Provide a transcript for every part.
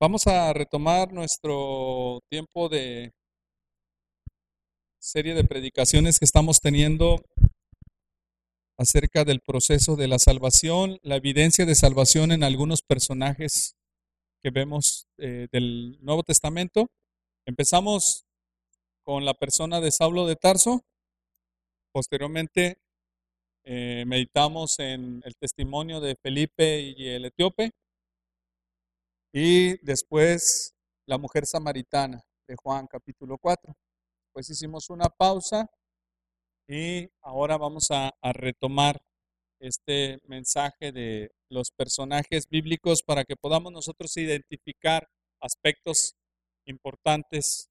Vamos a retomar nuestro tiempo de serie de predicaciones que estamos teniendo acerca del proceso de la salvación, la evidencia de salvación en algunos personajes que vemos eh, del Nuevo Testamento. Empezamos con la persona de Saulo de Tarso, posteriormente eh, meditamos en el testimonio de Felipe y el etíope, y después la mujer samaritana de Juan capítulo 4. Pues hicimos una pausa y ahora vamos a, retomar este mensaje de los personajes bíblicos para que podamos nosotros identificar aspectos importantes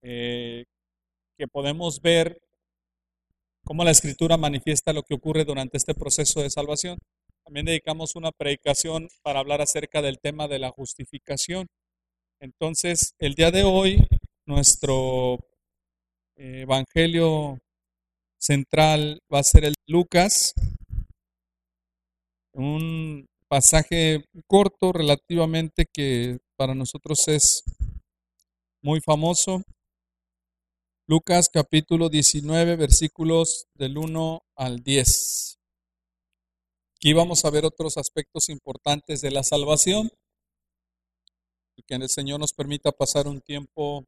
eh, que podemos ver cómo la escritura manifiesta lo que ocurre durante este proceso de salvación. También dedicamos una predicación para hablar acerca del tema de la justificación. Entonces, el día de hoy, nuestro eh, evangelio central va a ser el Lucas, un pasaje corto relativamente que para nosotros es muy famoso. Lucas capítulo 19 versículos del 1 al 10. Aquí vamos a ver otros aspectos importantes de la salvación que el Señor nos permita pasar un tiempo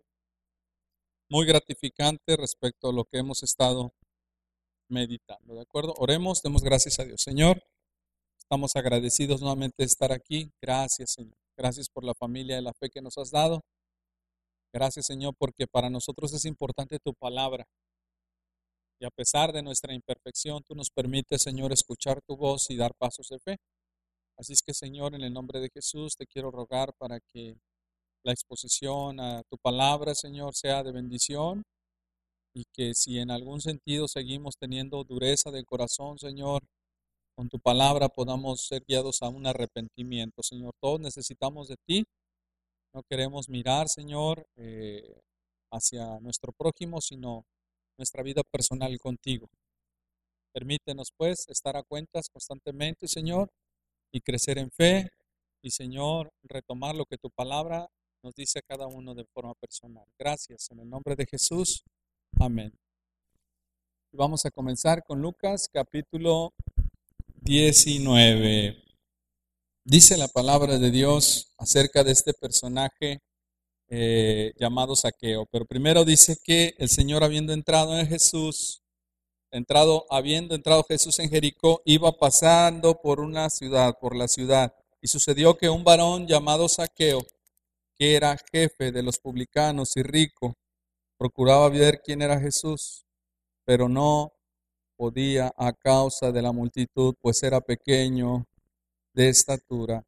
muy gratificante respecto a lo que hemos estado meditando. ¿De acuerdo? Oremos, demos gracias a Dios. Señor, estamos agradecidos nuevamente de estar aquí. Gracias, Señor. Gracias por la familia y la fe que nos has dado. Gracias, Señor, porque para nosotros es importante tu palabra. Y a pesar de nuestra imperfección, tú nos permites, Señor, escuchar tu voz y dar pasos de fe. Así es que, Señor, en el nombre de Jesús, te quiero rogar para que la exposición a tu palabra, Señor, sea de bendición y que si en algún sentido seguimos teniendo dureza de corazón, Señor, con tu palabra podamos ser guiados a un arrepentimiento, Señor. Todos necesitamos de ti. No queremos mirar, Señor, eh, hacia nuestro prójimo, sino nuestra vida personal contigo. Permítenos, pues, estar a cuentas constantemente, Señor, y crecer en fe, y, Señor, retomar lo que tu palabra nos dice a cada uno de forma personal. Gracias, en el nombre de Jesús. Amén. Vamos a comenzar con Lucas capítulo 19. Dice la palabra de Dios acerca de este personaje eh, llamado Saqueo. Pero primero dice que el Señor habiendo entrado en Jesús, entrado, habiendo entrado Jesús en Jericó, iba pasando por una ciudad, por la ciudad. Y sucedió que un varón llamado Saqueo, que era jefe de los publicanos y rico, procuraba ver quién era Jesús, pero no podía a causa de la multitud, pues era pequeño de estatura.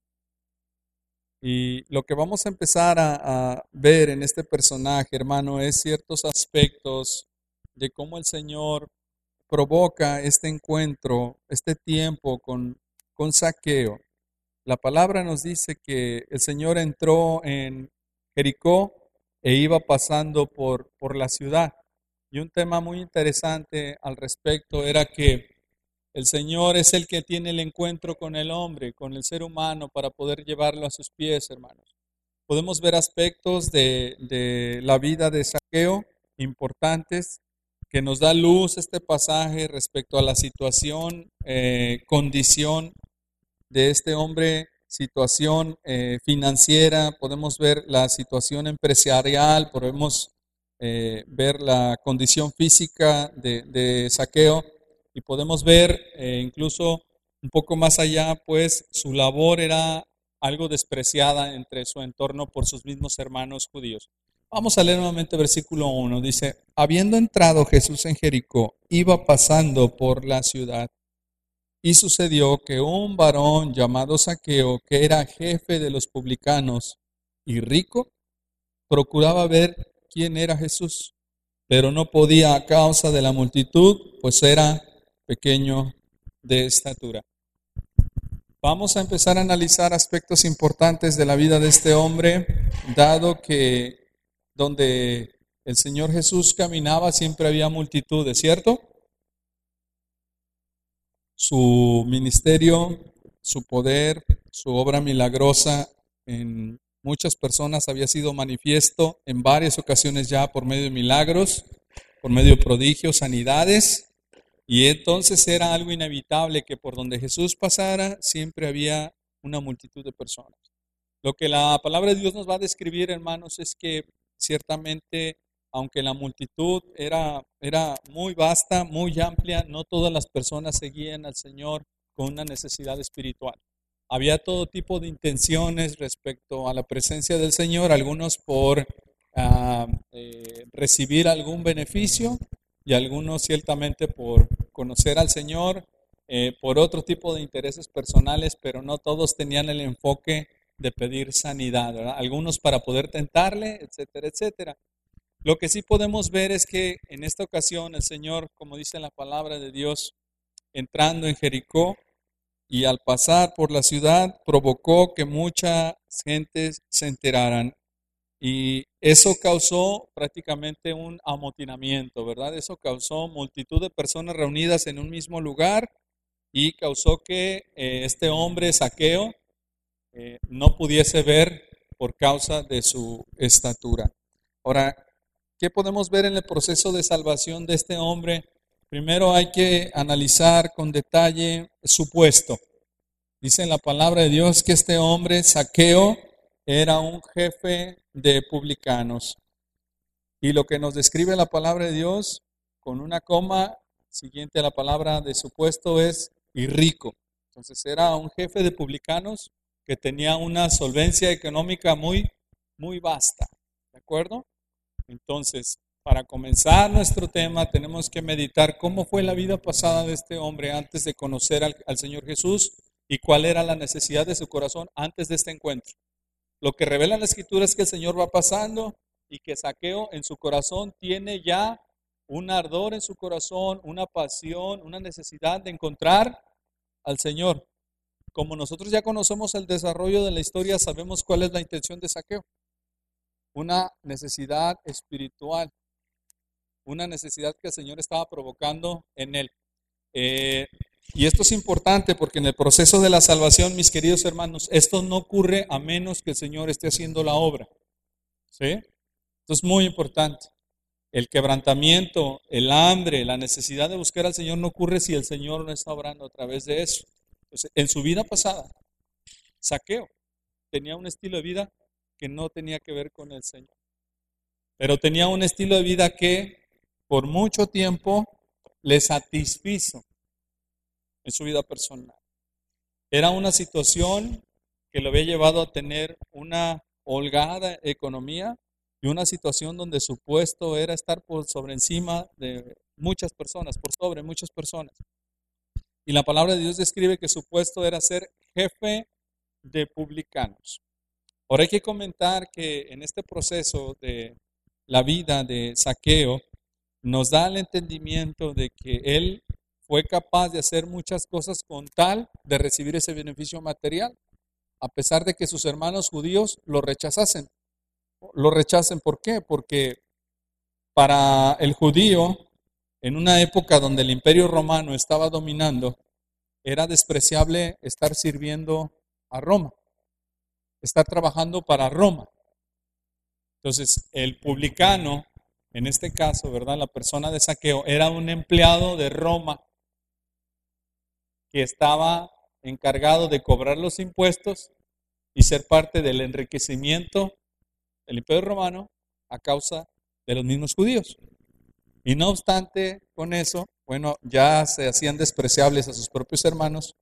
Y lo que vamos a empezar a, ver en este personaje, hermano, es ciertos aspectos de cómo el Señor provoca este encuentro, este tiempo con, con saqueo. La palabra nos dice que el Señor entró en Jericó e iba pasando por, por la ciudad. Y un tema muy interesante al respecto era que el Señor es el que tiene el encuentro con el hombre, con el ser humano, para poder llevarlo a sus pies, hermanos. Podemos ver aspectos de, la vida de Saqueo importantes que nos da luz este pasaje respecto a la situación, eh, condición de este hombre, situación eh, financiera, podemos ver la situación empresarial, podemos eh, ver la condición física de, de Saqueo y podemos ver eh, incluso un poco más allá, pues su labor era algo despreciada entre su entorno por sus mismos hermanos judíos. Vamos a leer nuevamente versículo 1. Dice, habiendo entrado Jesús en Jericó, iba pasando por la ciudad. Y sucedió que un varón llamado Saqueo, que era jefe de los publicanos y rico, procuraba ver quién era Jesús, pero no podía a causa de la multitud, pues era pequeño de estatura. Vamos a empezar a analizar aspectos importantes de la vida de este hombre, dado que donde el Señor Jesús caminaba siempre había multitudes, ¿cierto? Su ministerio, su poder, su obra milagrosa en muchas personas había sido manifiesto en varias ocasiones ya por medio de milagros, por medio de prodigios, sanidades, y entonces era algo inevitable que por donde Jesús pasara siempre había una multitud de personas. Lo que la palabra de Dios nos va a describir, hermanos, es que ciertamente, aunque la multitud era, era muy vasta, muy amplia, no todas las personas seguían al Señor con una necesidad espiritual. Había todo tipo de intenciones respecto a la presencia del Señor, algunos por ah, eh, recibir algún beneficio y algunos ciertamente por conocer al Señor, eh, por otro tipo de intereses personales, pero no todos tenían el enfoque de pedir sanidad, algunos para poder tentarle, etcétera, etcétera. Lo que sí podemos ver es que en esta ocasión el Señor, como dice la palabra de Dios, entrando en Jericó, y al pasar por la ciudad provocó que mucha gente se enteraran y eso causó prácticamente un amotinamiento, ¿verdad? Eso causó multitud de personas reunidas en un mismo lugar y causó que eh, este hombre saqueo eh, no pudiese ver por causa de su estatura. Ahora, ¿qué podemos ver en el proceso de salvación de este hombre? Primero hay que analizar con detalle su puesto. Dice la palabra de Dios que este hombre, Saqueo, era un jefe de publicanos. Y lo que nos describe la palabra de Dios con una coma siguiente a la palabra de su puesto es y rico. Entonces era un jefe de publicanos que tenía una solvencia económica muy, muy vasta. ¿De acuerdo? Entonces, para comenzar nuestro tema, tenemos que meditar cómo fue la vida pasada de este hombre antes de conocer al, Señor Jesús y cuál era la necesidad de su corazón antes de este encuentro. Lo que revela la escritura es que el Señor va pasando y que Saqueo en su corazón tiene ya un ardor en su corazón, una pasión, una necesidad de encontrar al Señor. Como nosotros ya conocemos el desarrollo de la historia, sabemos cuál es la intención de Saqueo. Una necesidad espiritual una necesidad que el Señor estaba provocando en él. Eh, y esto es importante porque en el proceso de la salvación, mis queridos hermanos, esto no ocurre a menos que el Señor esté haciendo la obra. ¿Sí? Esto es muy importante. El quebrantamiento, el hambre, la necesidad de buscar al Señor no ocurre si el Señor no está obrando a través de eso. en su vida pasada, Saqueo tenía un estilo de vida que no tenía que ver con el Señor. Pero tenía un estilo de vida que por mucho tiempo le satisfizo en su vida personal. Era una situación que lo había llevado a tener una holgada economía y una situación donde su puesto era estar por sobre encima de muchas personas, por sobre muchas personas. Y la palabra de Dios describe que su puesto era ser jefe de publicanos. Ahora hay que comentar que en este proceso de la vida de saqueo, nos da el entendimiento de que él fue capaz de hacer muchas cosas con tal de recibir ese beneficio material, a pesar de que sus hermanos judíos lo rechazasen. Lo rechacen, ¿por qué? Porque para el judío, en una época donde el imperio romano estaba dominando, era despreciable estar sirviendo a Roma, estar trabajando para Roma. Entonces, el publicano en este caso, ¿verdad? La persona de saqueo era un empleado de Roma que estaba encargado de cobrar los impuestos y ser parte del enriquecimiento del imperio romano a causa de los mismos judíos. Y no obstante, con eso, bueno, ya se hacían despreciables a sus propios hermanos,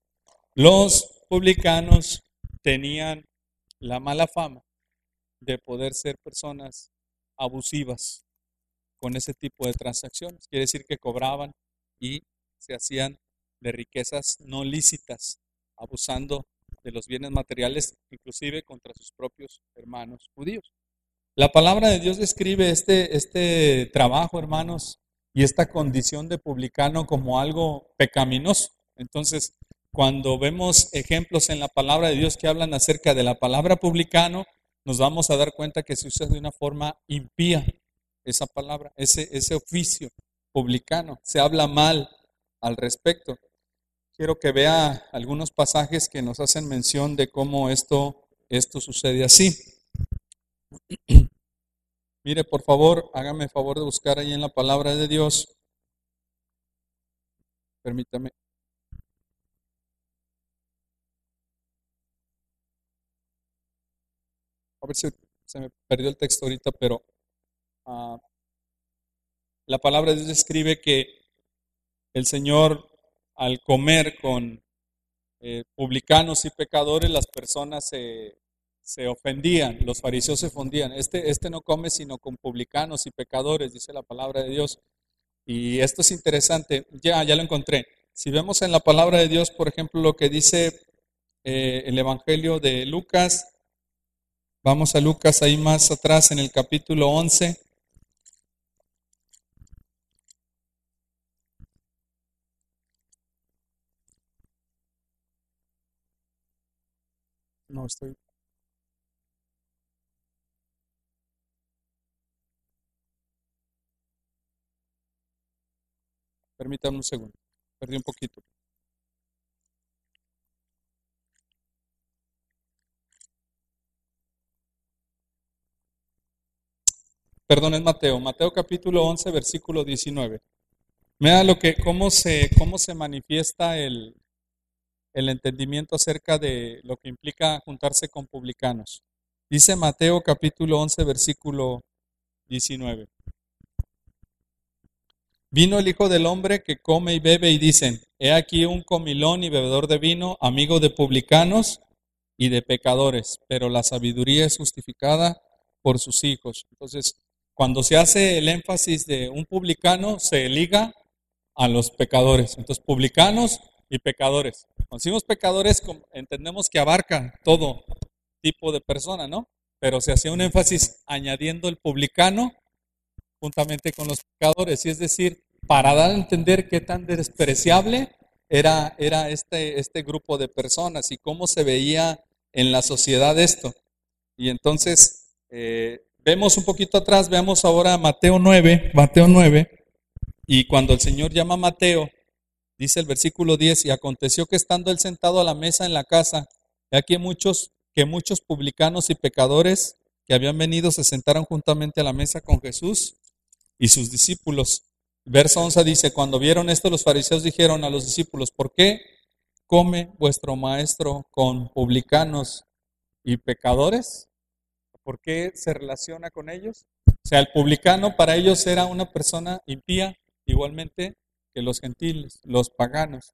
los publicanos tenían la mala fama de poder ser personas abusivas, con ese tipo de transacciones. Quiere decir que cobraban y se hacían de riquezas no lícitas, abusando de los bienes materiales, inclusive contra sus propios hermanos judíos. La palabra de Dios describe este, este trabajo, hermanos, y esta condición de publicano como algo pecaminoso. Entonces, cuando vemos ejemplos en la palabra de Dios que hablan acerca de la palabra publicano, nos vamos a dar cuenta que se usa de una forma impía, esa palabra, ese, ese oficio publicano. Se habla mal al respecto. Quiero que vea algunos pasajes que nos hacen mención de cómo esto, esto sucede así. Mire, por favor, hágame favor de buscar ahí en la palabra de Dios. Permítame. A ver si se me perdió el texto ahorita, pero ah, la palabra de Dios escribe que el Señor al comer con eh, publicanos y pecadores, las personas se, se, ofendían, los fariseos se ofendían. Este, este no come sino con publicanos y pecadores, dice la palabra de Dios. Y esto es interesante, ya, ya lo encontré. Si vemos en la palabra de Dios, por ejemplo, lo que dice eh, el Evangelio de Lucas, vamos a Lucas ahí más atrás en el capítulo 11. No estoy. Permítame un segundo. Perdí un poquito. Perdón, es Mateo. Mateo capítulo 11, versículo 19. Mira lo que, cómo se, cómo se manifiesta el, el entendimiento acerca de lo que implica juntarse con publicanos. Dice Mateo capítulo 11, versículo 19. Vino el Hijo del Hombre que come y bebe y dicen, he aquí un comilón y bebedor de vino, amigo de publicanos y de pecadores, pero la sabiduría es justificada por sus hijos. Entonces, cuando se hace el énfasis de un publicano, se liga a los pecadores. Entonces, publicanos y pecadores. Cuando decimos pecadores, entendemos que abarca todo tipo de persona, ¿no? Pero se hacía un énfasis añadiendo el publicano juntamente con los pecadores, y es decir, para dar a entender qué tan despreciable era, era este, este grupo de personas y cómo se veía en la sociedad esto. Y entonces, eh, vemos un poquito atrás, veamos ahora Mateo 9, Mateo 9, y cuando el Señor llama a Mateo, Dice el versículo 10, y aconteció que estando él sentado a la mesa en la casa, aquí muchos, que muchos publicanos y pecadores que habían venido se sentaron juntamente a la mesa con Jesús y sus discípulos. Verso 11 dice, cuando vieron esto los fariseos dijeron a los discípulos, ¿por qué come vuestro maestro con publicanos y pecadores? ¿Por qué se relaciona con ellos? O sea, el publicano para ellos era una persona impía, igualmente que los gentiles, los paganos.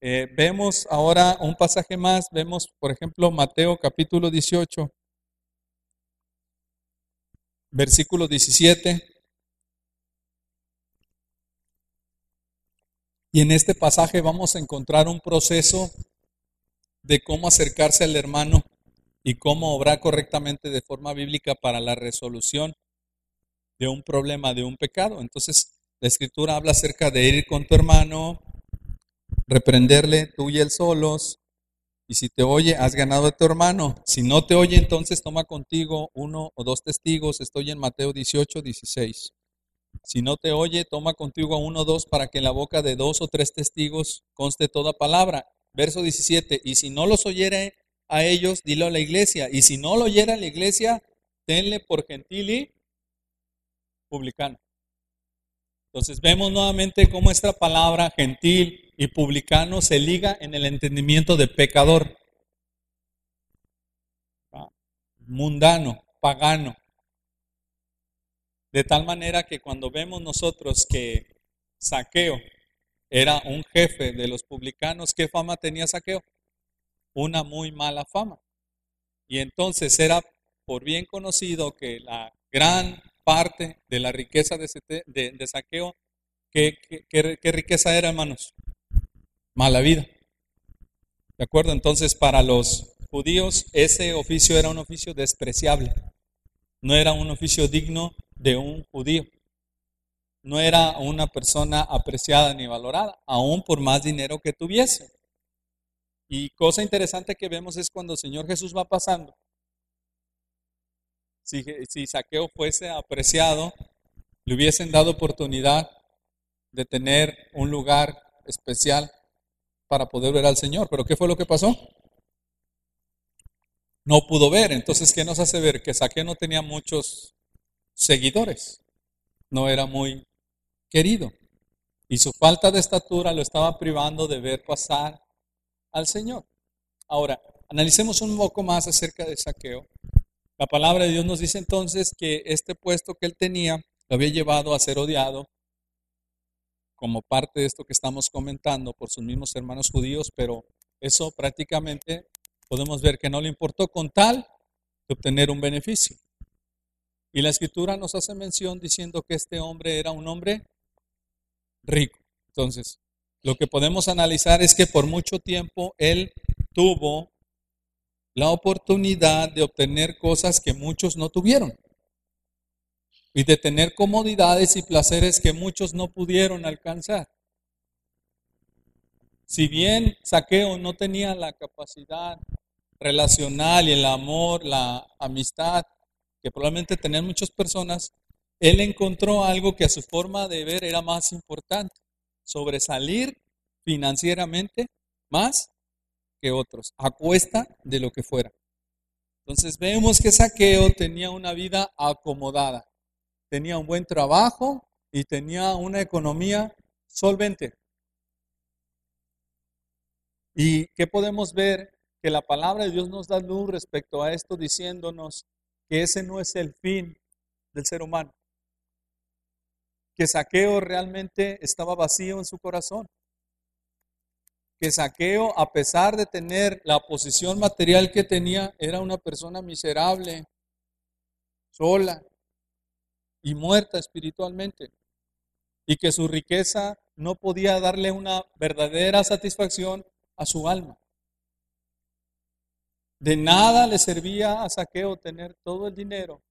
Eh, vemos ahora un pasaje más, vemos por ejemplo Mateo capítulo 18, versículo 17. Y en este pasaje vamos a encontrar un proceso de cómo acercarse al hermano y cómo obrar correctamente de forma bíblica para la resolución de un problema, de un pecado. Entonces, la escritura habla acerca de ir con tu hermano, reprenderle tú y él solos, y si te oye, has ganado a tu hermano. Si no te oye, entonces toma contigo uno o dos testigos. Estoy en Mateo 18, 16. Si no te oye, toma contigo a uno o dos para que en la boca de dos o tres testigos conste toda palabra. Verso 17. Y si no los oyere a ellos, dilo a la iglesia. Y si no lo oyera a la iglesia, tenle por gentil y publicano. Entonces vemos nuevamente cómo esta palabra gentil y publicano se liga en el entendimiento de pecador, mundano, pagano. De tal manera que cuando vemos nosotros que Saqueo era un jefe de los publicanos, ¿qué fama tenía Saqueo? Una muy mala fama. Y entonces era por bien conocido que la gran parte de la riqueza de, saqueo. ¿Qué, qué, riqueza era, hermanos? Mala vida. ¿De acuerdo? Entonces, para los judíos, ese oficio era un oficio despreciable. No era un oficio digno de un judío. No era una persona apreciada ni valorada, aún por más dinero que tuviese. Y cosa interesante que vemos es cuando el Señor Jesús va pasando si, Saqueo fuese apreciado, le hubiesen dado oportunidad de tener un lugar especial para poder ver al Señor. Pero ¿qué fue lo que pasó? No pudo ver. Entonces, ¿qué nos hace ver? Que Saqueo no tenía muchos seguidores. No era muy querido. Y su falta de estatura lo estaba privando de ver pasar al Señor. Ahora, analicemos un poco más acerca de saqueo. La palabra de Dios nos dice entonces que este puesto que él tenía lo había llevado a ser odiado como parte de esto que estamos comentando por sus mismos hermanos judíos, pero eso prácticamente podemos ver que no le importó con tal de obtener un beneficio. Y la escritura nos hace mención diciendo que este hombre era un hombre rico. Entonces, lo que podemos analizar es que por mucho tiempo él tuvo la oportunidad de obtener cosas que muchos no tuvieron y de tener comodidades y placeres que muchos no pudieron alcanzar. Si bien Saqueo no tenía la capacidad relacional y el amor, la amistad que probablemente tenían muchas personas, él encontró algo que a su forma de ver era más importante, sobresalir financieramente más que otros, a cuesta de lo que fuera. Entonces vemos que Saqueo tenía una vida acomodada, tenía un buen trabajo y tenía una economía solvente. ¿Y qué podemos ver? Que la palabra de Dios nos da luz respecto a esto diciéndonos que ese no es el fin del ser humano. Que Saqueo realmente estaba vacío en su corazón que Saqueo, a pesar de tener la posición material que tenía, era una persona miserable, sola y muerta espiritualmente, y que su riqueza no podía darle una verdadera satisfacción a su alma. De nada le servía a Saqueo tener todo el dinero,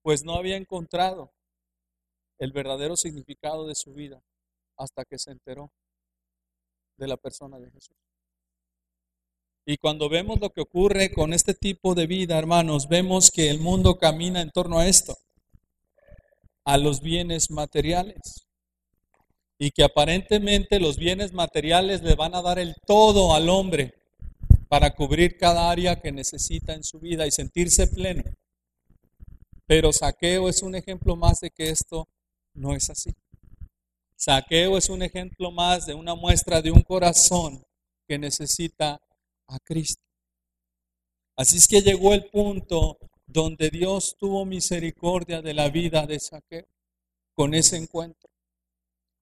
pues no había encontrado el verdadero significado de su vida hasta que se enteró de la persona de Jesús. Y cuando vemos lo que ocurre con este tipo de vida, hermanos, vemos que el mundo camina en torno a esto, a los bienes materiales. Y que aparentemente los bienes materiales le van a dar el todo al hombre para cubrir cada área que necesita en su vida y sentirse pleno. Pero Saqueo es un ejemplo más de que esto no es así. Saqueo es un ejemplo más de una muestra de un corazón que necesita a Cristo. Así es que llegó el punto donde Dios tuvo misericordia de la vida de Saqueo con ese encuentro.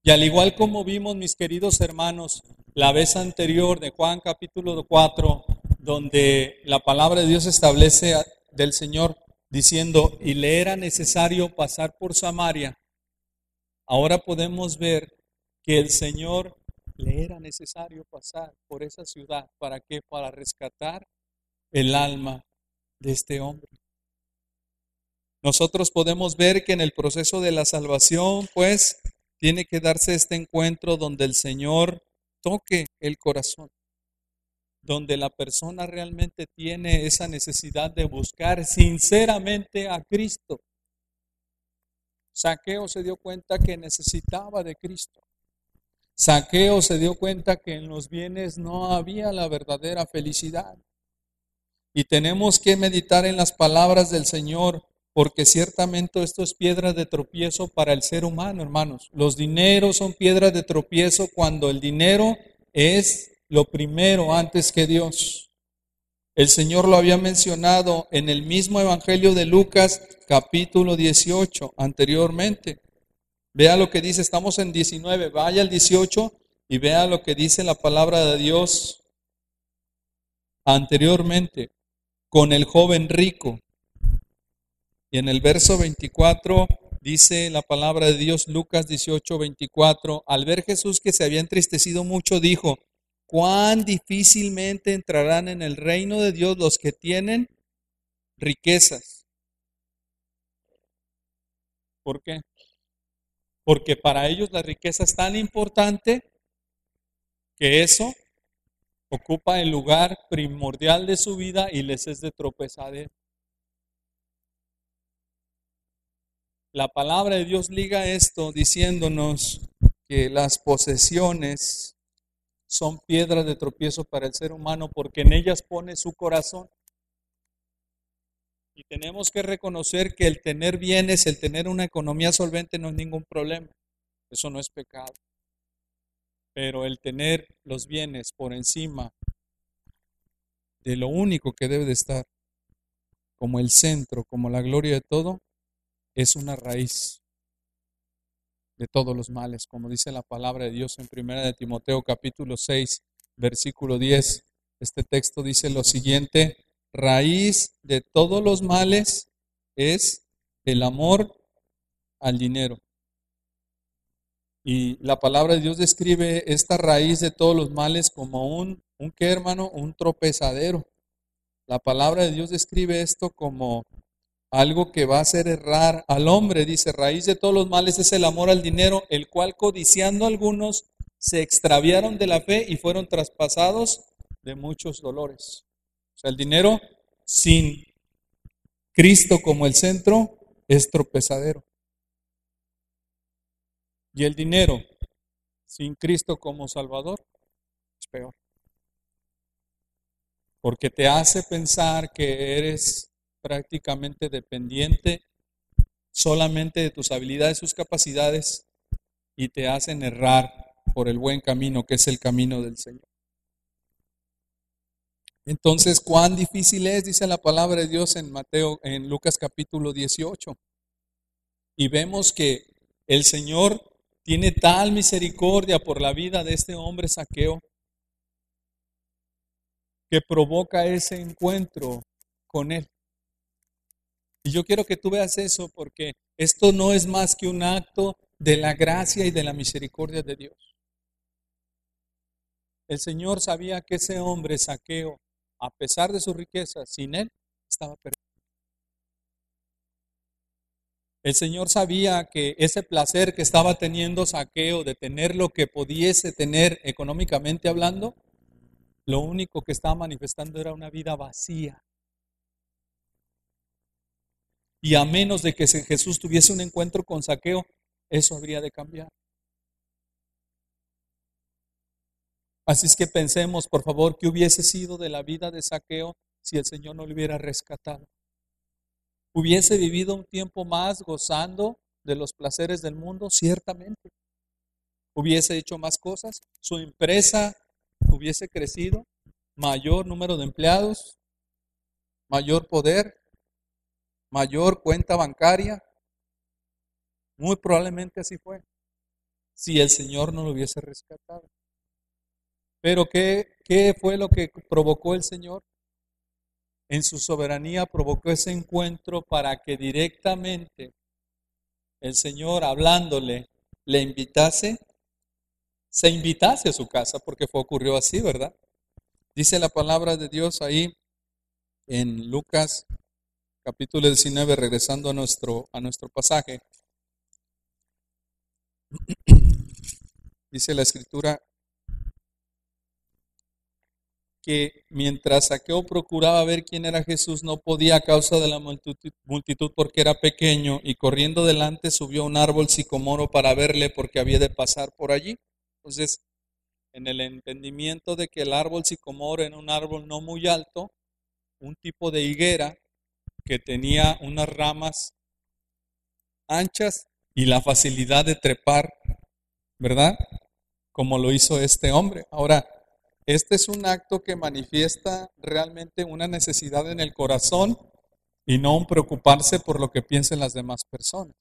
Y al igual como vimos, mis queridos hermanos, la vez anterior de Juan capítulo 4, donde la palabra de Dios establece del Señor diciendo, y le era necesario pasar por Samaria, Ahora podemos ver que el Señor le era necesario pasar por esa ciudad. ¿Para qué? Para rescatar el alma de este hombre. Nosotros podemos ver que en el proceso de la salvación, pues, tiene que darse este encuentro donde el Señor toque el corazón, donde la persona realmente tiene esa necesidad de buscar sinceramente a Cristo Saqueo se dio cuenta que necesitaba de Cristo. Saqueo se dio cuenta que en los bienes no había la verdadera felicidad. Y tenemos que meditar en las palabras del Señor, porque ciertamente esto es piedra de tropiezo para el ser humano, hermanos. Los dineros son piedras de tropiezo cuando el dinero es lo primero antes que Dios. El Señor lo había mencionado en el mismo Evangelio de Lucas capítulo 18 anteriormente. Vea lo que dice, estamos en 19, vaya al 18 y vea lo que dice la palabra de Dios anteriormente con el joven rico. Y en el verso 24 dice la palabra de Dios, Lucas 18, 24, al ver Jesús que se había entristecido mucho, dijo, cuán difícilmente entrarán en el reino de Dios los que tienen riquezas. ¿Por qué? Porque para ellos la riqueza es tan importante que eso ocupa el lugar primordial de su vida y les es de tropezar. La palabra de Dios liga esto diciéndonos que las posesiones son piedras de tropiezo para el ser humano porque en ellas pone su corazón. Y tenemos que reconocer que el tener bienes, el tener una economía solvente no es ningún problema. Eso no es pecado. Pero el tener los bienes por encima de lo único que debe de estar como el centro, como la gloria de todo, es una raíz de todos los males, como dice la palabra de Dios en 1 de Timoteo capítulo 6, versículo 10. Este texto dice lo siguiente, raíz de todos los males es el amor al dinero. Y la palabra de Dios describe esta raíz de todos los males como un, un qué hermano, un tropezadero. La palabra de Dios describe esto como algo que va a hacer errar al hombre. Dice, raíz de todos los males es el amor al dinero, el cual codiciando algunos se extraviaron de la fe y fueron traspasados de muchos dolores. O sea, el dinero sin Cristo como el centro es tropezadero. Y el dinero sin Cristo como Salvador es peor. Porque te hace pensar que eres prácticamente dependiente solamente de tus habilidades, sus capacidades, y te hacen errar por el buen camino que es el camino del Señor. Entonces, cuán difícil es, dice la palabra de Dios en Mateo, en Lucas capítulo 18. Y vemos que el Señor tiene tal misericordia por la vida de este hombre saqueo que provoca ese encuentro con él. Y yo quiero que tú veas eso porque esto no es más que un acto de la gracia y de la misericordia de Dios. El Señor sabía que ese hombre saqueo a pesar de su riqueza, sin él estaba perdido. El Señor sabía que ese placer que estaba teniendo Saqueo de tener lo que pudiese tener económicamente hablando, lo único que estaba manifestando era una vida vacía. Y a menos de que Jesús tuviese un encuentro con Saqueo, eso habría de cambiar. Así es que pensemos, por favor, qué hubiese sido de la vida de Saqueo si el Señor no le hubiera rescatado. ¿Hubiese vivido un tiempo más gozando de los placeres del mundo? Ciertamente. ¿Hubiese hecho más cosas? ¿Su empresa hubiese crecido? ¿Mayor número de empleados? ¿Mayor poder? ¿Mayor cuenta bancaria? Muy probablemente así fue, si el Señor no lo hubiese rescatado. Pero ¿qué, ¿qué fue lo que provocó el Señor? En su soberanía provocó ese encuentro para que directamente el Señor hablándole le invitase, se invitase a su casa, porque fue, ocurrió así, ¿verdad? Dice la palabra de Dios ahí en Lucas capítulo 19, regresando a nuestro, a nuestro pasaje. Dice la escritura, que mientras Saqueo procuraba ver quién era Jesús, no podía a causa de la multitud porque era pequeño y corriendo delante subió a un árbol sicomoro para verle porque había de pasar por allí. Entonces, en el entendimiento de que el árbol sicomoro era un árbol no muy alto, un tipo de higuera que tenía unas ramas anchas y la facilidad de trepar, ¿verdad? Como lo hizo este hombre. Ahora, este es un acto que manifiesta realmente una necesidad en el corazón y no un preocuparse por lo que piensen las demás personas.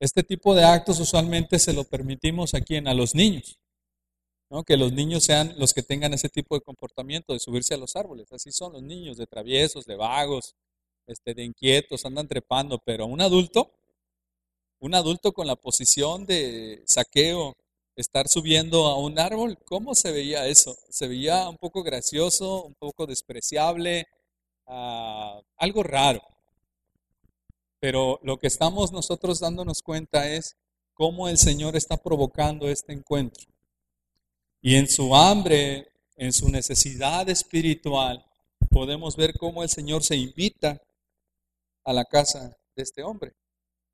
Este tipo de actos usualmente se lo permitimos aquí en a los niños, ¿no? que los niños sean los que tengan ese tipo de comportamiento de subirse a los árboles. Así son los niños, de traviesos, de vagos, este, de inquietos, andan trepando, pero un adulto, un adulto con la posición de saqueo, estar subiendo a un árbol, ¿cómo se veía eso? Se veía un poco gracioso, un poco despreciable, ah, algo raro. Pero lo que estamos nosotros dándonos cuenta es cómo el Señor está provocando este encuentro. Y en su hambre, en su necesidad espiritual, podemos ver cómo el Señor se invita a la casa de este hombre.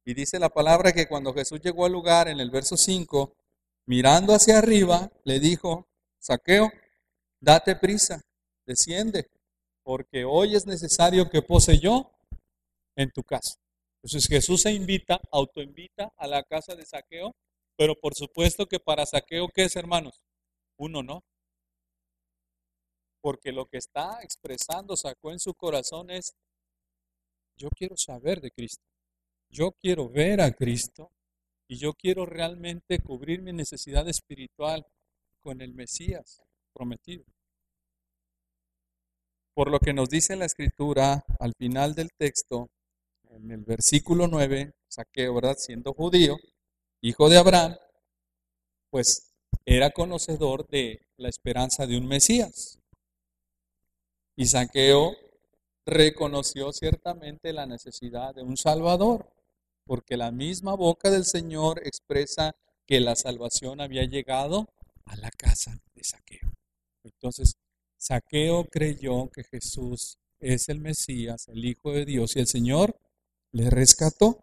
Y dice la palabra que cuando Jesús llegó al lugar, en el verso 5, mirando hacia arriba, le dijo, Saqueo, date prisa, desciende, porque hoy es necesario que pose yo en tu casa. Entonces Jesús se invita, autoinvita a la casa de saqueo, pero por supuesto que para saqueo, ¿qué es, hermanos? Uno, ¿no? Porque lo que está expresando sacó en su corazón es, yo quiero saber de Cristo, yo quiero ver a Cristo y yo quiero realmente cubrir mi necesidad espiritual con el Mesías prometido. Por lo que nos dice la escritura al final del texto, en el versículo 9, Saqueo, ¿verdad? Siendo judío, hijo de Abraham, pues era conocedor de la esperanza de un Mesías. Y Saqueo reconoció ciertamente la necesidad de un Salvador, porque la misma boca del Señor expresa que la salvación había llegado a la casa de Saqueo. Entonces, Saqueo creyó que Jesús es el Mesías, el Hijo de Dios, y el Señor le rescató.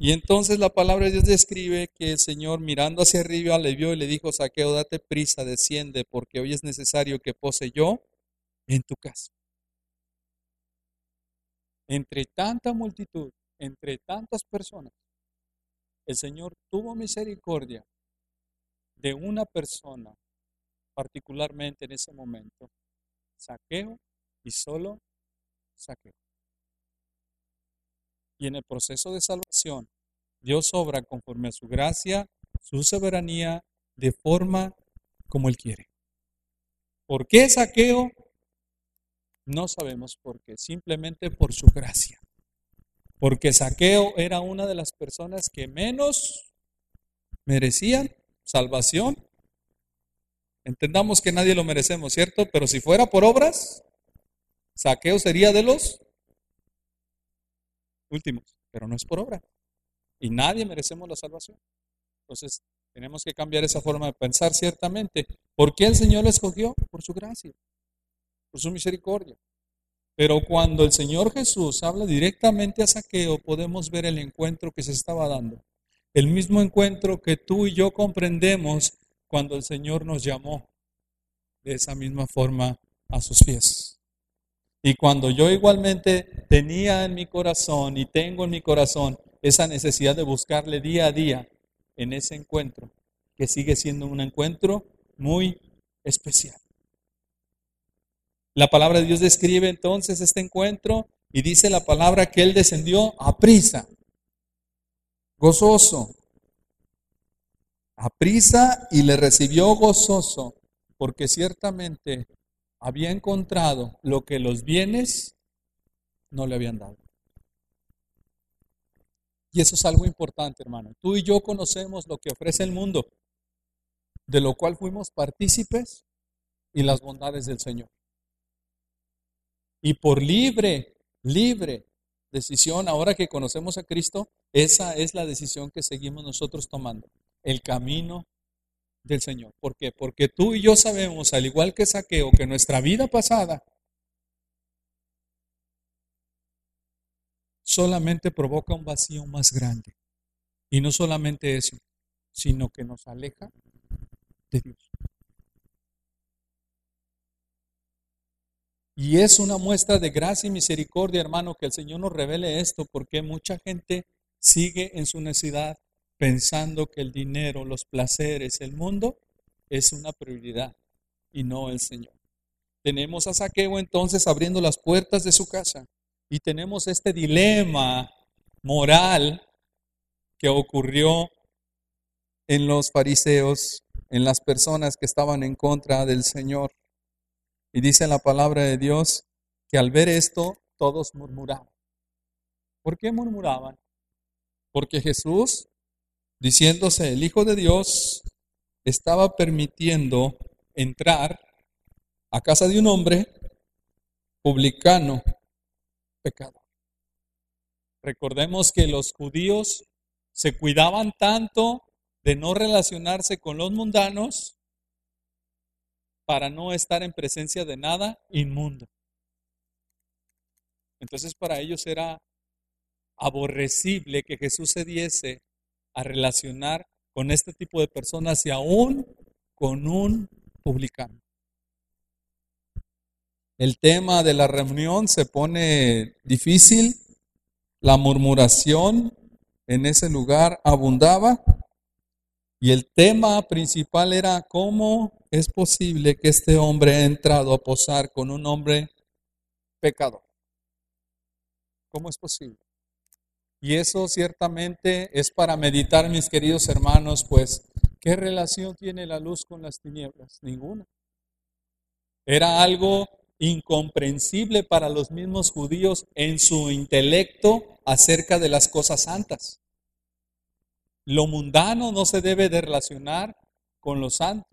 Y entonces la palabra de Dios describe que el Señor mirando hacia arriba le vio y le dijo, Saqueo, date prisa, desciende, porque hoy es necesario que pose yo en tu casa. Entre tanta multitud, entre tantas personas, el Señor tuvo misericordia de una persona particularmente en ese momento, saqueo y solo saqueo. Y en el proceso de salvación, Dios obra conforme a su gracia, su soberanía, de forma como Él quiere. ¿Por qué saqueo? No sabemos por qué, simplemente por su gracia. Porque saqueo era una de las personas que menos merecían salvación Entendamos que nadie lo merecemos, ¿cierto? Pero si fuera por obras, saqueo sería de los últimos, pero no es por obra. Y nadie merecemos la salvación. Entonces, tenemos que cambiar esa forma de pensar ciertamente. ¿Por qué el Señor lo escogió? Por su gracia, por su misericordia. Pero cuando el Señor Jesús habla directamente a Saqueo, podemos ver el encuentro que se estaba dando. El mismo encuentro que tú y yo comprendemos cuando el Señor nos llamó de esa misma forma a sus pies. Y cuando yo igualmente tenía en mi corazón y tengo en mi corazón esa necesidad de buscarle día a día en ese encuentro, que sigue siendo un encuentro muy especial. La palabra de Dios describe entonces este encuentro y dice la palabra que Él descendió a prisa, gozoso, a prisa y le recibió gozoso, porque ciertamente había encontrado lo que los bienes no le habían dado. Y eso es algo importante, hermano. Tú y yo conocemos lo que ofrece el mundo, de lo cual fuimos partícipes y las bondades del Señor. Y por libre, libre decisión, ahora que conocemos a Cristo, esa es la decisión que seguimos nosotros tomando el camino del Señor. ¿Por qué? Porque tú y yo sabemos, al igual que Saqueo, que nuestra vida pasada solamente provoca un vacío más grande. Y no solamente eso, sino que nos aleja de Dios. Y es una muestra de gracia y misericordia, hermano, que el Señor nos revele esto, porque mucha gente sigue en su necesidad pensando que el dinero, los placeres, el mundo es una prioridad y no el Señor. Tenemos a Saqueo entonces abriendo las puertas de su casa y tenemos este dilema moral que ocurrió en los fariseos, en las personas que estaban en contra del Señor. Y dice la palabra de Dios que al ver esto todos murmuraban. ¿Por qué murmuraban? Porque Jesús diciéndose el Hijo de Dios, estaba permitiendo entrar a casa de un hombre publicano pecador. Recordemos que los judíos se cuidaban tanto de no relacionarse con los mundanos para no estar en presencia de nada inmundo. Entonces para ellos era aborrecible que Jesús se diese a relacionar con este tipo de personas y aún con un publicano. El tema de la reunión se pone difícil la murmuración en ese lugar abundaba y el tema principal era cómo es posible que este hombre haya entrado a posar con un hombre pecador. ¿Cómo es posible? Y eso ciertamente es para meditar, mis queridos hermanos, pues, ¿qué relación tiene la luz con las tinieblas? Ninguna. Era algo incomprensible para los mismos judíos en su intelecto acerca de las cosas santas. Lo mundano no se debe de relacionar con lo santo.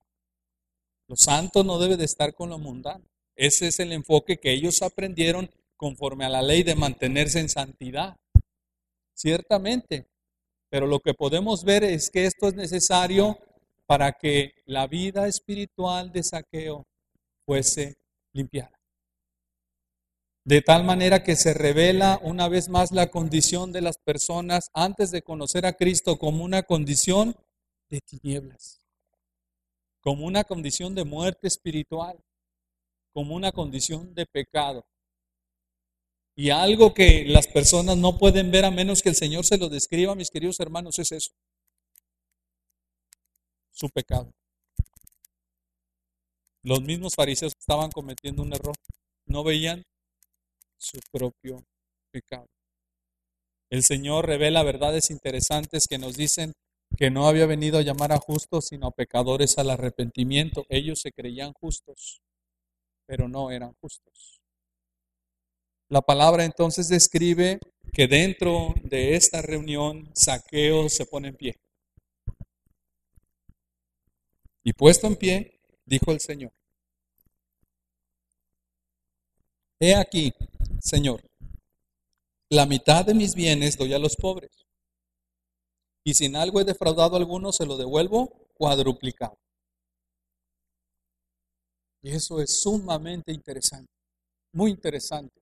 Lo santo no debe de estar con lo mundano. Ese es el enfoque que ellos aprendieron conforme a la ley de mantenerse en santidad. Ciertamente. Pero lo que podemos ver es que esto es necesario para que la vida espiritual de saqueo fuese limpiada. De tal manera que se revela una vez más la condición de las personas antes de conocer a Cristo como una condición de tinieblas, como una condición de muerte espiritual, como una condición de pecado. Y algo que las personas no pueden ver a menos que el Señor se lo describa, mis queridos hermanos, es eso. Su pecado. Los mismos fariseos estaban cometiendo un error. No veían su propio pecado. El Señor revela verdades interesantes que nos dicen que no había venido a llamar a justos, sino a pecadores al arrepentimiento. Ellos se creían justos, pero no eran justos. La palabra entonces describe que dentro de esta reunión Saqueo se pone en pie. Y puesto en pie, dijo el Señor, He aquí, Señor, la mitad de mis bienes doy a los pobres. Y si en algo he defraudado a alguno, se lo devuelvo cuadruplicado. Y eso es sumamente interesante, muy interesante.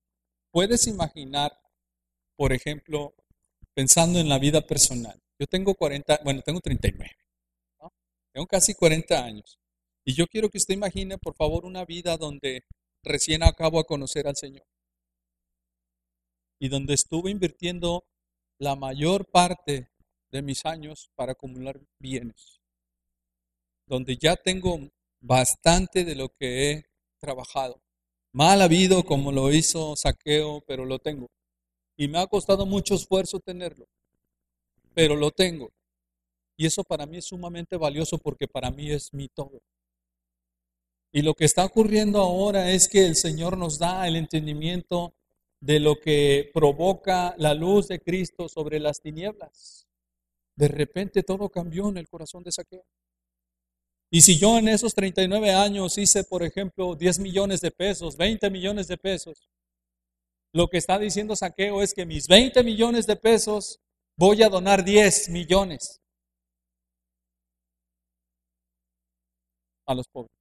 Puedes imaginar, por ejemplo, pensando en la vida personal. Yo tengo 40, bueno, tengo 39, tengo casi 40 años. Y yo quiero que usted imagine, por favor, una vida donde recién acabo a conocer al Señor y donde estuve invirtiendo la mayor parte de mis años para acumular bienes, donde ya tengo bastante de lo que he trabajado. Mal habido como lo hizo Saqueo, pero lo tengo. Y me ha costado mucho esfuerzo tenerlo, pero lo tengo. Y eso para mí es sumamente valioso porque para mí es mi todo. Y lo que está ocurriendo ahora es que el Señor nos da el entendimiento de lo que provoca la luz de Cristo sobre las tinieblas. De repente todo cambió en el corazón de Saqueo. Y si yo en esos 39 años hice, por ejemplo, 10 millones de pesos, 20 millones de pesos, lo que está diciendo Saqueo es que mis 20 millones de pesos voy a donar 10 millones a los pobres.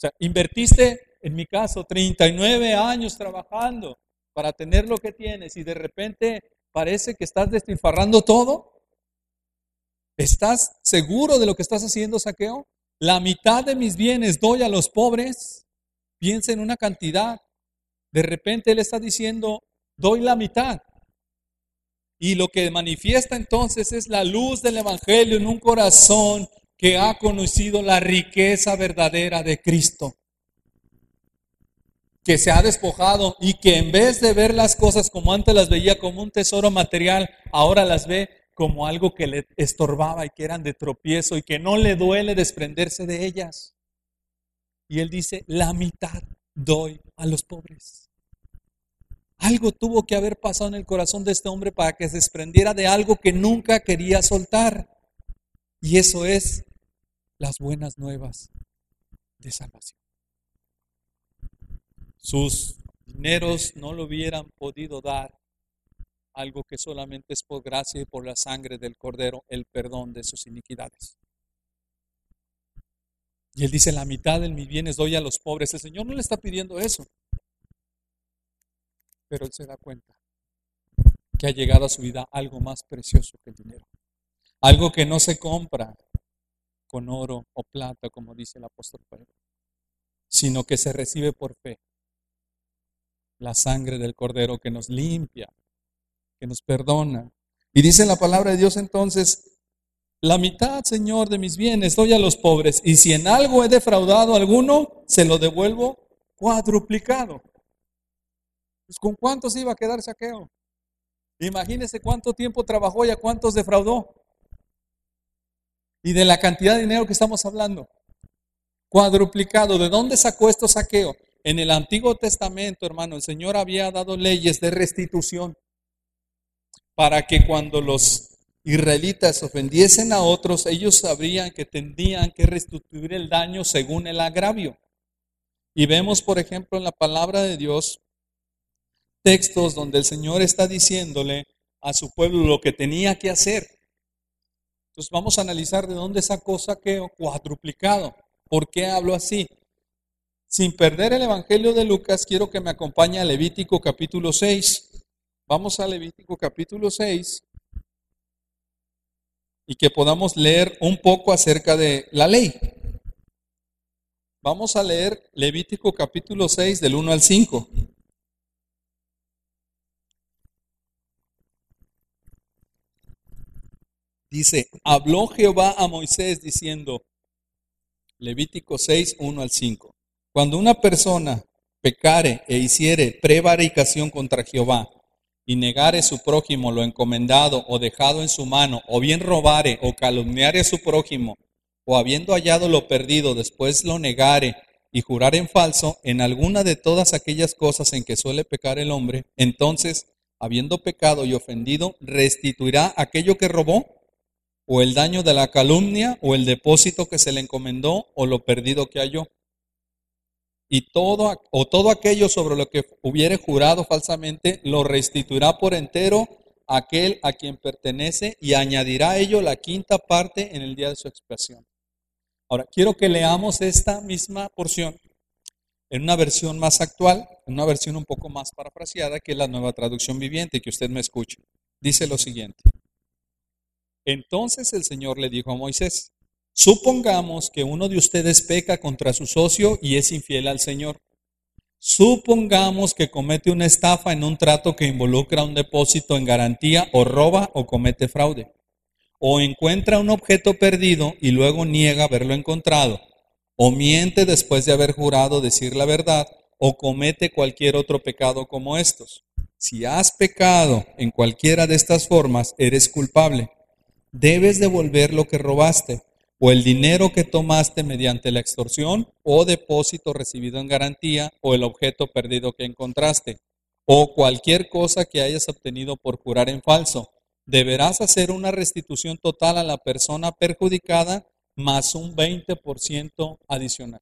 Sea, invertiste, en mi caso, 39 años trabajando para tener lo que tienes y de repente parece que estás despilfarrando todo. ¿Estás seguro de lo que estás haciendo, saqueo? La mitad de mis bienes doy a los pobres. Piensa en una cantidad. De repente él está diciendo, doy la mitad. Y lo que manifiesta entonces es la luz del Evangelio en un corazón que ha conocido la riqueza verdadera de Cristo, que se ha despojado y que en vez de ver las cosas como antes las veía como un tesoro material, ahora las ve como algo que le estorbaba y que eran de tropiezo y que no le duele desprenderse de ellas. Y él dice, la mitad doy a los pobres. Algo tuvo que haber pasado en el corazón de este hombre para que se desprendiera de algo que nunca quería soltar. Y eso es las buenas nuevas de salvación. Sus dineros no lo hubieran podido dar algo que solamente es por gracia y por la sangre del Cordero el perdón de sus iniquidades. Y él dice, la mitad de mis bienes doy a los pobres. El Señor no le está pidiendo eso. Pero él se da cuenta que ha llegado a su vida algo más precioso que el dinero. Algo que no se compra, con oro o plata, como dice el apóstol Pedro, sino que se recibe por fe la sangre del Cordero que nos limpia, que nos perdona. Y dice la palabra de Dios entonces, la mitad, Señor, de mis bienes doy a los pobres, y si en algo he defraudado a alguno, se lo devuelvo cuadruplicado. Pues, ¿Con cuántos iba a quedar saqueo? Imagínese cuánto tiempo trabajó y a cuántos defraudó. Y de la cantidad de dinero que estamos hablando. Cuadruplicado. ¿De dónde sacó esto saqueo? En el Antiguo Testamento, hermano, el Señor había dado leyes de restitución para que cuando los israelitas ofendiesen a otros, ellos sabrían que tendrían que restituir el daño según el agravio. Y vemos, por ejemplo, en la palabra de Dios textos donde el Señor está diciéndole a su pueblo lo que tenía que hacer. Entonces vamos a analizar de dónde sacó saqueo cuadruplicado. ¿Por qué hablo así? Sin perder el Evangelio de Lucas, quiero que me acompañe a Levítico capítulo 6. Vamos a Levítico capítulo 6 y que podamos leer un poco acerca de la ley. Vamos a leer Levítico capítulo 6 del 1 al 5. Dice, habló Jehová a Moisés diciendo, Levítico 6, 1 al 5. Cuando una persona pecare e hiciere prevaricación contra Jehová y negare su prójimo lo encomendado o dejado en su mano, o bien robare o calumniare a su prójimo, o habiendo hallado lo perdido, después lo negare y jurar en falso en alguna de todas aquellas cosas en que suele pecar el hombre, entonces, habiendo pecado y ofendido, restituirá aquello que robó o el daño de la calumnia, o el depósito que se le encomendó, o lo perdido que halló. Y todo, o todo aquello sobre lo que hubiere jurado falsamente, lo restituirá por entero aquel a quien pertenece y añadirá a ello la quinta parte en el día de su expiación. Ahora, quiero que leamos esta misma porción en una versión más actual, en una versión un poco más parafraseada, que es la nueva traducción viviente, que usted me escuche. Dice lo siguiente. Entonces el Señor le dijo a Moisés, supongamos que uno de ustedes peca contra su socio y es infiel al Señor. Supongamos que comete una estafa en un trato que involucra un depósito en garantía o roba o comete fraude. O encuentra un objeto perdido y luego niega haberlo encontrado. O miente después de haber jurado decir la verdad. O comete cualquier otro pecado como estos. Si has pecado en cualquiera de estas formas, eres culpable debes devolver lo que robaste o el dinero que tomaste mediante la extorsión o depósito recibido en garantía o el objeto perdido que encontraste o cualquier cosa que hayas obtenido por jurar en falso. Deberás hacer una restitución total a la persona perjudicada más un 20% adicional.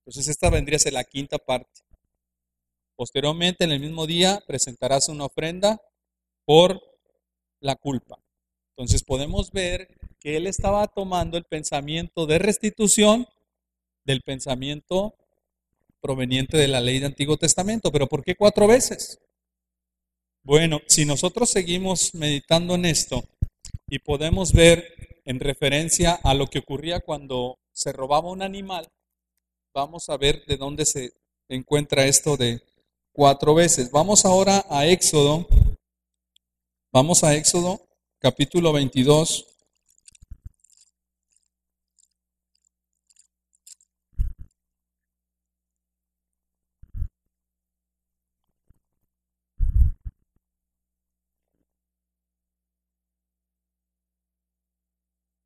Entonces esta vendría a ser la quinta parte. Posteriormente, en el mismo día, presentarás una ofrenda por la culpa. Entonces podemos ver que él estaba tomando el pensamiento de restitución del pensamiento proveniente de la ley del Antiguo Testamento. Pero ¿por qué cuatro veces? Bueno, si nosotros seguimos meditando en esto y podemos ver en referencia a lo que ocurría cuando se robaba un animal, vamos a ver de dónde se encuentra esto de cuatro veces. Vamos ahora a Éxodo. Vamos a Éxodo capítulo 22.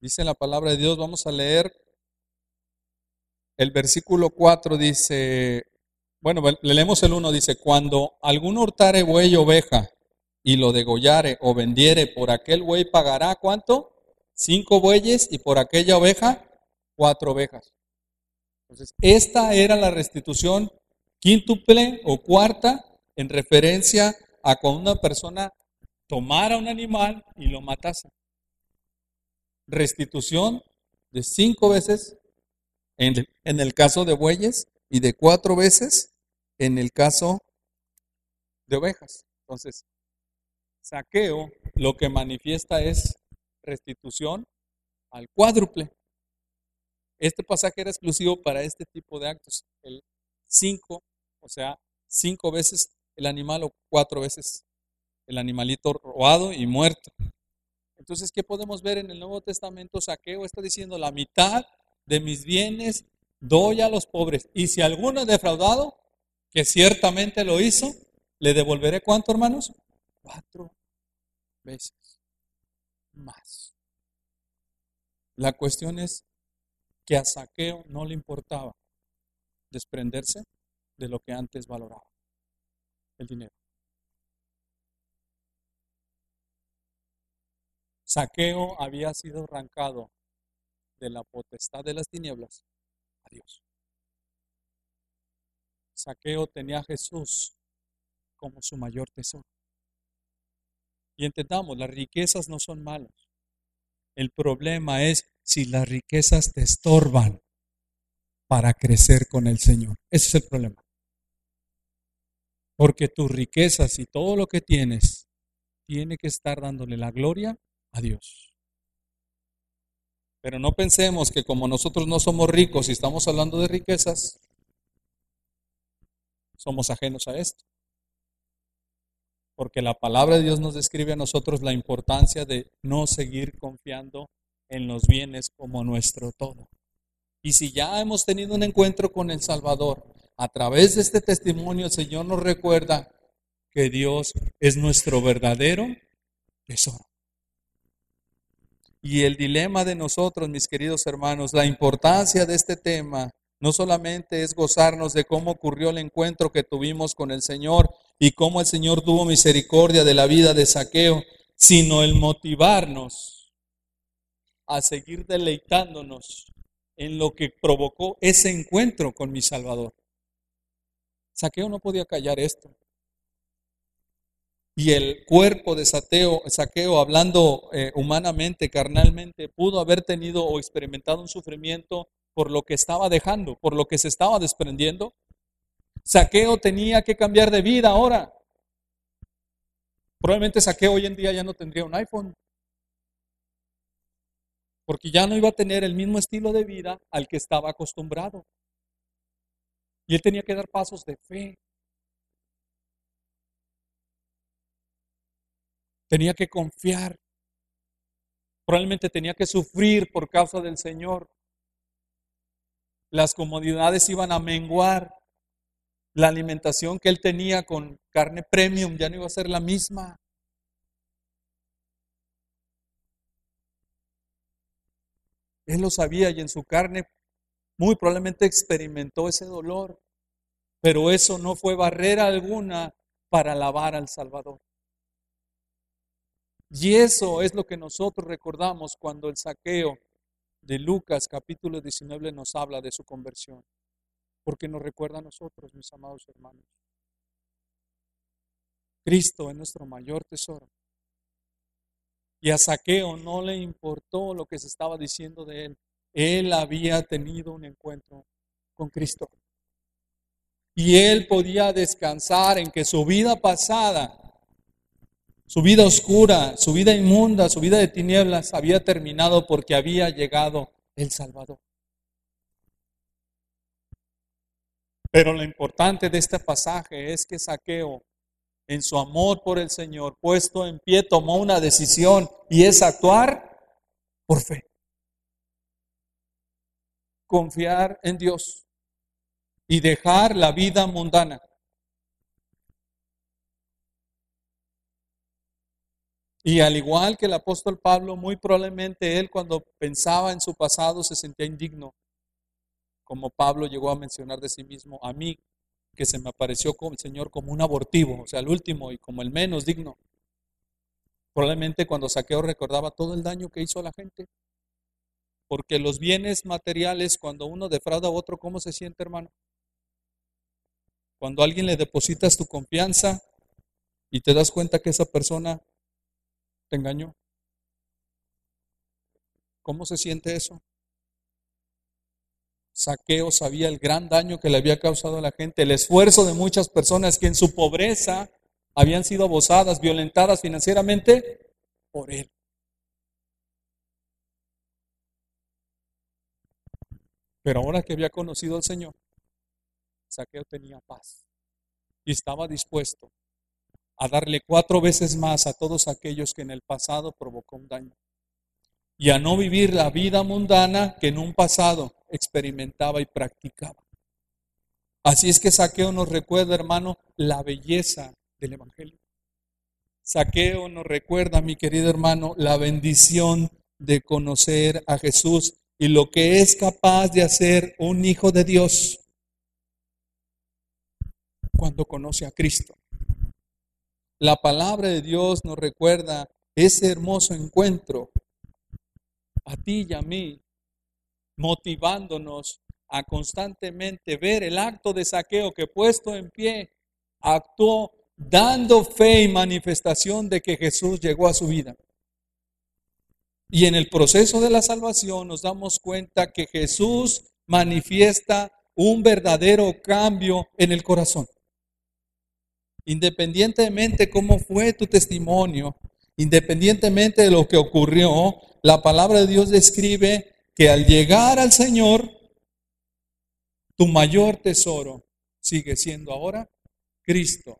Dice la palabra de Dios, vamos a leer el versículo 4, dice, bueno, le leemos el 1, dice, cuando algún hurtare buey o oveja y lo degollare o vendiere, por aquel buey pagará cuánto? Cinco bueyes y por aquella oveja, cuatro ovejas. Entonces, esta era la restitución quíntuple o cuarta en referencia a cuando una persona tomara un animal y lo matase. Restitución de cinco veces en, en el caso de bueyes y de cuatro veces en el caso de ovejas. Entonces, Saqueo lo que manifiesta es restitución al cuádruple. Este pasaje era exclusivo para este tipo de actos. El cinco, o sea, cinco veces el animal o cuatro veces el animalito robado y muerto. Entonces, ¿qué podemos ver en el Nuevo Testamento? Saqueo está diciendo, la mitad de mis bienes doy a los pobres. Y si alguno es defraudado, que ciertamente lo hizo, le devolveré cuánto, hermanos? Cuatro veces más. La cuestión es que a Saqueo no le importaba desprenderse de lo que antes valoraba, el dinero. Saqueo había sido arrancado de la potestad de las tinieblas a Dios. Saqueo tenía a Jesús como su mayor tesoro. Y entendamos, las riquezas no son malas. El problema es si las riquezas te estorban para crecer con el Señor. Ese es el problema. Porque tus riquezas y todo lo que tienes tiene que estar dándole la gloria a Dios. Pero no pensemos que como nosotros no somos ricos y estamos hablando de riquezas, somos ajenos a esto. Porque la palabra de Dios nos describe a nosotros la importancia de no seguir confiando en los bienes como nuestro todo. Y si ya hemos tenido un encuentro con el Salvador, a través de este testimonio el Señor nos recuerda que Dios es nuestro verdadero tesoro. Y el dilema de nosotros, mis queridos hermanos, la importancia de este tema no solamente es gozarnos de cómo ocurrió el encuentro que tuvimos con el Señor y cómo el Señor tuvo misericordia de la vida de saqueo, sino el motivarnos a seguir deleitándonos en lo que provocó ese encuentro con mi Salvador. Saqueo no podía callar esto. Y el cuerpo de Saqueo, hablando eh, humanamente, carnalmente, pudo haber tenido o experimentado un sufrimiento por lo que estaba dejando, por lo que se estaba desprendiendo. Saqueo tenía que cambiar de vida ahora. Probablemente Saqueo hoy en día ya no tendría un iPhone. Porque ya no iba a tener el mismo estilo de vida al que estaba acostumbrado. Y él tenía que dar pasos de fe. Tenía que confiar. Probablemente tenía que sufrir por causa del Señor las comodidades iban a menguar, la alimentación que él tenía con carne premium ya no iba a ser la misma. Él lo sabía y en su carne muy probablemente experimentó ese dolor, pero eso no fue barrera alguna para alabar al Salvador. Y eso es lo que nosotros recordamos cuando el saqueo de Lucas capítulo 19 nos habla de su conversión, porque nos recuerda a nosotros, mis amados hermanos. Cristo es nuestro mayor tesoro. Y a Saqueo no le importó lo que se estaba diciendo de él. Él había tenido un encuentro con Cristo. Y él podía descansar en que su vida pasada su vida oscura, su vida inmunda, su vida de tinieblas había terminado porque había llegado el Salvador. Pero lo importante de este pasaje es que Saqueo, en su amor por el Señor, puesto en pie, tomó una decisión y es actuar por fe. Confiar en Dios y dejar la vida mundana. Y al igual que el apóstol Pablo, muy probablemente él cuando pensaba en su pasado se sentía indigno, como Pablo llegó a mencionar de sí mismo, a mí que se me apareció como el Señor como un abortivo, o sea, el último y como el menos digno. Probablemente cuando Saqueo recordaba todo el daño que hizo a la gente. Porque los bienes materiales, cuando uno defrauda a otro, ¿cómo se siente, hermano? Cuando a alguien le depositas tu confianza y te das cuenta que esa persona te engañó. ¿Cómo se siente eso? Saqueo sabía el gran daño que le había causado a la gente, el esfuerzo de muchas personas que en su pobreza habían sido abusadas, violentadas financieramente por él. Pero ahora que había conocido al Señor, Saqueo tenía paz y estaba dispuesto a darle cuatro veces más a todos aquellos que en el pasado provocó un daño y a no vivir la vida mundana que en un pasado experimentaba y practicaba. Así es que Saqueo nos recuerda, hermano, la belleza del Evangelio. Saqueo nos recuerda, mi querido hermano, la bendición de conocer a Jesús y lo que es capaz de hacer un hijo de Dios cuando conoce a Cristo. La palabra de Dios nos recuerda ese hermoso encuentro a ti y a mí, motivándonos a constantemente ver el acto de saqueo que puesto en pie actuó dando fe y manifestación de que Jesús llegó a su vida. Y en el proceso de la salvación nos damos cuenta que Jesús manifiesta un verdadero cambio en el corazón. Independientemente cómo fue tu testimonio, independientemente de lo que ocurrió, la palabra de Dios describe que al llegar al Señor, tu mayor tesoro sigue siendo ahora Cristo.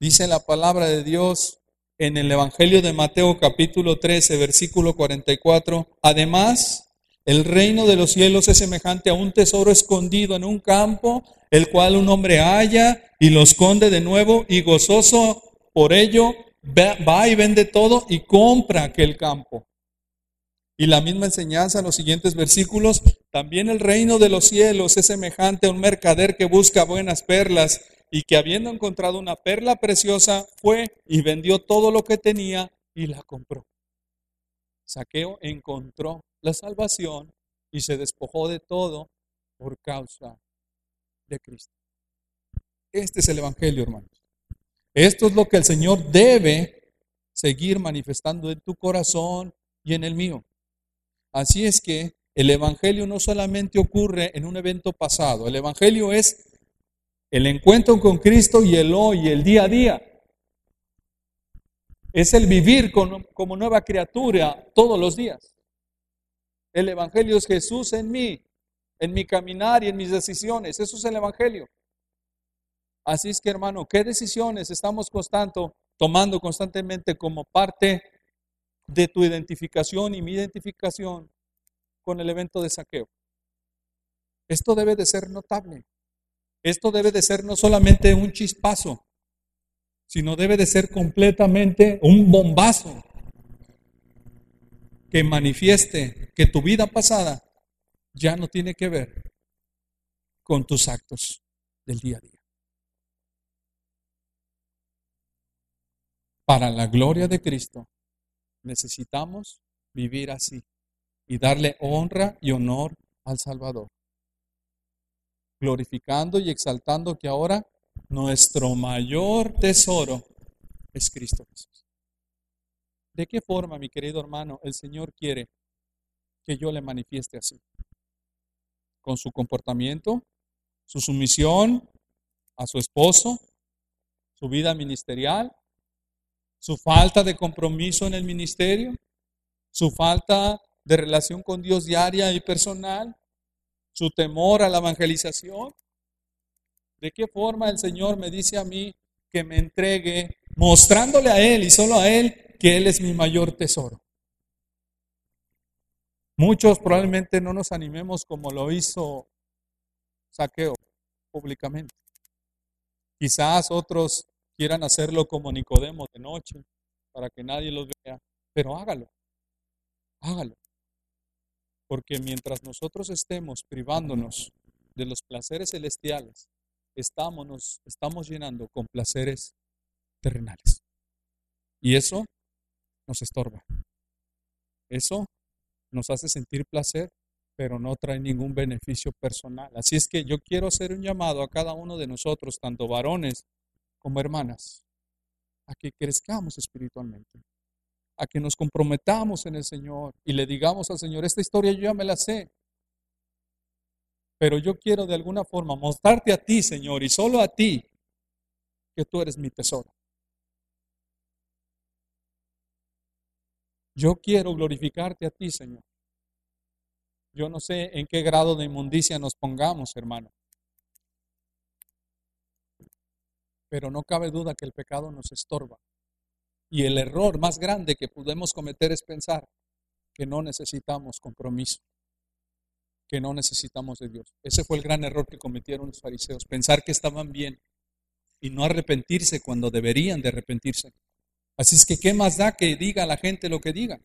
Dice la palabra de Dios en el Evangelio de Mateo capítulo 13, versículo 44. Además, el reino de los cielos es semejante a un tesoro escondido en un campo, el cual un hombre halla y lo esconde de nuevo y gozoso por ello va y vende todo y compra aquel campo. Y la misma enseñanza en los siguientes versículos, también el reino de los cielos es semejante a un mercader que busca buenas perlas y que habiendo encontrado una perla preciosa, fue y vendió todo lo que tenía y la compró. Saqueo encontró la salvación y se despojó de todo por causa de Cristo. Este es el Evangelio, hermanos. Esto es lo que el Señor debe seguir manifestando en tu corazón y en el mío. Así es que el Evangelio no solamente ocurre en un evento pasado, el Evangelio es el encuentro con Cristo y el hoy, el día a día. Es el vivir como nueva criatura todos los días. El Evangelio es Jesús en mí, en mi caminar y en mis decisiones. Eso es el Evangelio. Así es que, hermano, ¿qué decisiones estamos constando, tomando constantemente como parte de tu identificación y mi identificación con el evento de saqueo? Esto debe de ser notable. Esto debe de ser no solamente un chispazo, sino debe de ser completamente un bombazo que manifieste que tu vida pasada ya no tiene que ver con tus actos del día a día. Para la gloria de Cristo necesitamos vivir así y darle honra y honor al Salvador glorificando y exaltando que ahora nuestro mayor tesoro es Cristo Jesús. ¿De qué forma, mi querido hermano, el Señor quiere que yo le manifieste así? Con su comportamiento, su sumisión a su esposo, su vida ministerial, su falta de compromiso en el ministerio, su falta de relación con Dios diaria y personal, su temor a la evangelización. ¿De qué forma el Señor me dice a mí que me entregue mostrándole a Él y solo a Él que Él es mi mayor tesoro? Muchos probablemente no nos animemos como lo hizo Saqueo públicamente. Quizás otros quieran hacerlo como Nicodemo de noche para que nadie los vea, pero hágalo, hágalo. Porque mientras nosotros estemos privándonos de los placeres celestiales, estamos, estamos llenando con placeres terrenales. Y eso nos estorba. Eso nos hace sentir placer, pero no trae ningún beneficio personal. Así es que yo quiero hacer un llamado a cada uno de nosotros, tanto varones como hermanas, a que crezcamos espiritualmente a que nos comprometamos en el Señor y le digamos al Señor, esta historia yo ya me la sé, pero yo quiero de alguna forma mostrarte a ti, Señor, y solo a ti, que tú eres mi tesoro. Yo quiero glorificarte a ti, Señor. Yo no sé en qué grado de inmundicia nos pongamos, hermano. Pero no cabe duda que el pecado nos estorba. Y el error más grande que podemos cometer es pensar que no necesitamos compromiso, que no necesitamos de Dios. Ese fue el gran error que cometieron los fariseos, pensar que estaban bien y no arrepentirse cuando deberían de arrepentirse. Así es que, ¿qué más da que diga la gente lo que diga?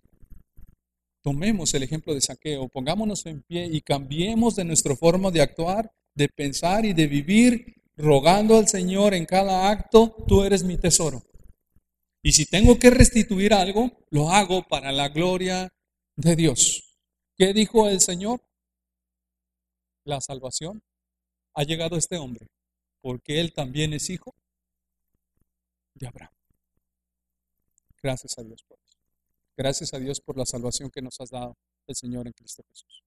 Tomemos el ejemplo de saqueo, pongámonos en pie y cambiemos de nuestra forma de actuar, de pensar y de vivir, rogando al Señor en cada acto, tú eres mi tesoro. Y si tengo que restituir algo, lo hago para la gloria de Dios. ¿Qué dijo el Señor? La salvación ha llegado a este hombre, porque él también es hijo de Abraham. Gracias a Dios por eso. Gracias a Dios por la salvación que nos has dado el Señor en Cristo Jesús.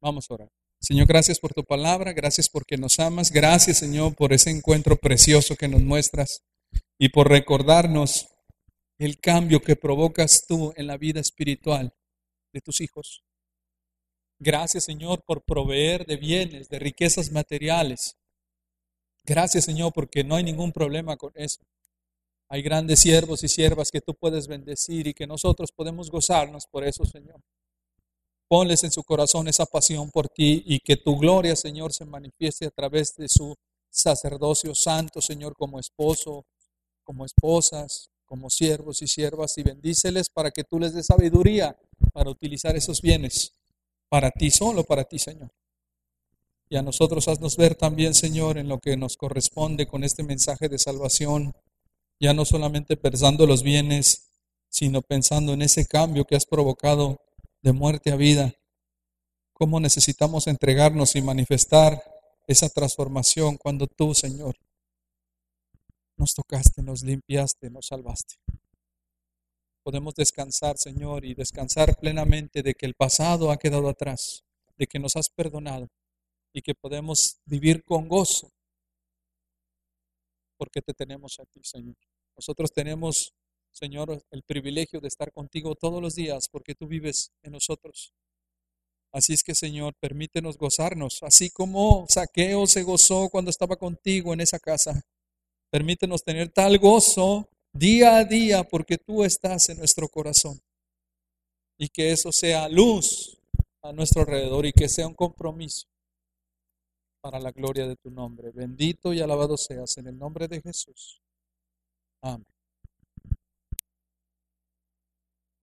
Vamos a orar. Señor, gracias por tu palabra, gracias porque nos amas, gracias Señor por ese encuentro precioso que nos muestras y por recordarnos el cambio que provocas tú en la vida espiritual de tus hijos. Gracias Señor por proveer de bienes, de riquezas materiales. Gracias Señor porque no hay ningún problema con eso. Hay grandes siervos y siervas que tú puedes bendecir y que nosotros podemos gozarnos por eso, Señor. Ponles en su corazón esa pasión por ti y que tu gloria, Señor, se manifieste a través de su sacerdocio santo, Señor, como esposo, como esposas, como siervos y siervas, y bendíceles para que tú les des sabiduría para utilizar esos bienes para ti, solo para ti, Señor. Y a nosotros haznos ver también, Señor, en lo que nos corresponde con este mensaje de salvación ya no solamente pensando los bienes, sino pensando en ese cambio que has provocado de muerte a vida. Cómo necesitamos entregarnos y manifestar esa transformación cuando tú, Señor, nos tocaste, nos limpiaste, nos salvaste. Podemos descansar, Señor, y descansar plenamente de que el pasado ha quedado atrás, de que nos has perdonado y que podemos vivir con gozo porque te tenemos a ti, Señor. Nosotros tenemos, Señor, el privilegio de estar contigo todos los días porque tú vives en nosotros. Así es que, Señor, permítenos gozarnos, así como Saqueo se gozó cuando estaba contigo en esa casa. Permítenos tener tal gozo día a día porque tú estás en nuestro corazón. Y que eso sea luz a nuestro alrededor y que sea un compromiso para la gloria de tu nombre. Bendito y alabado seas en el nombre de Jesús. Amén.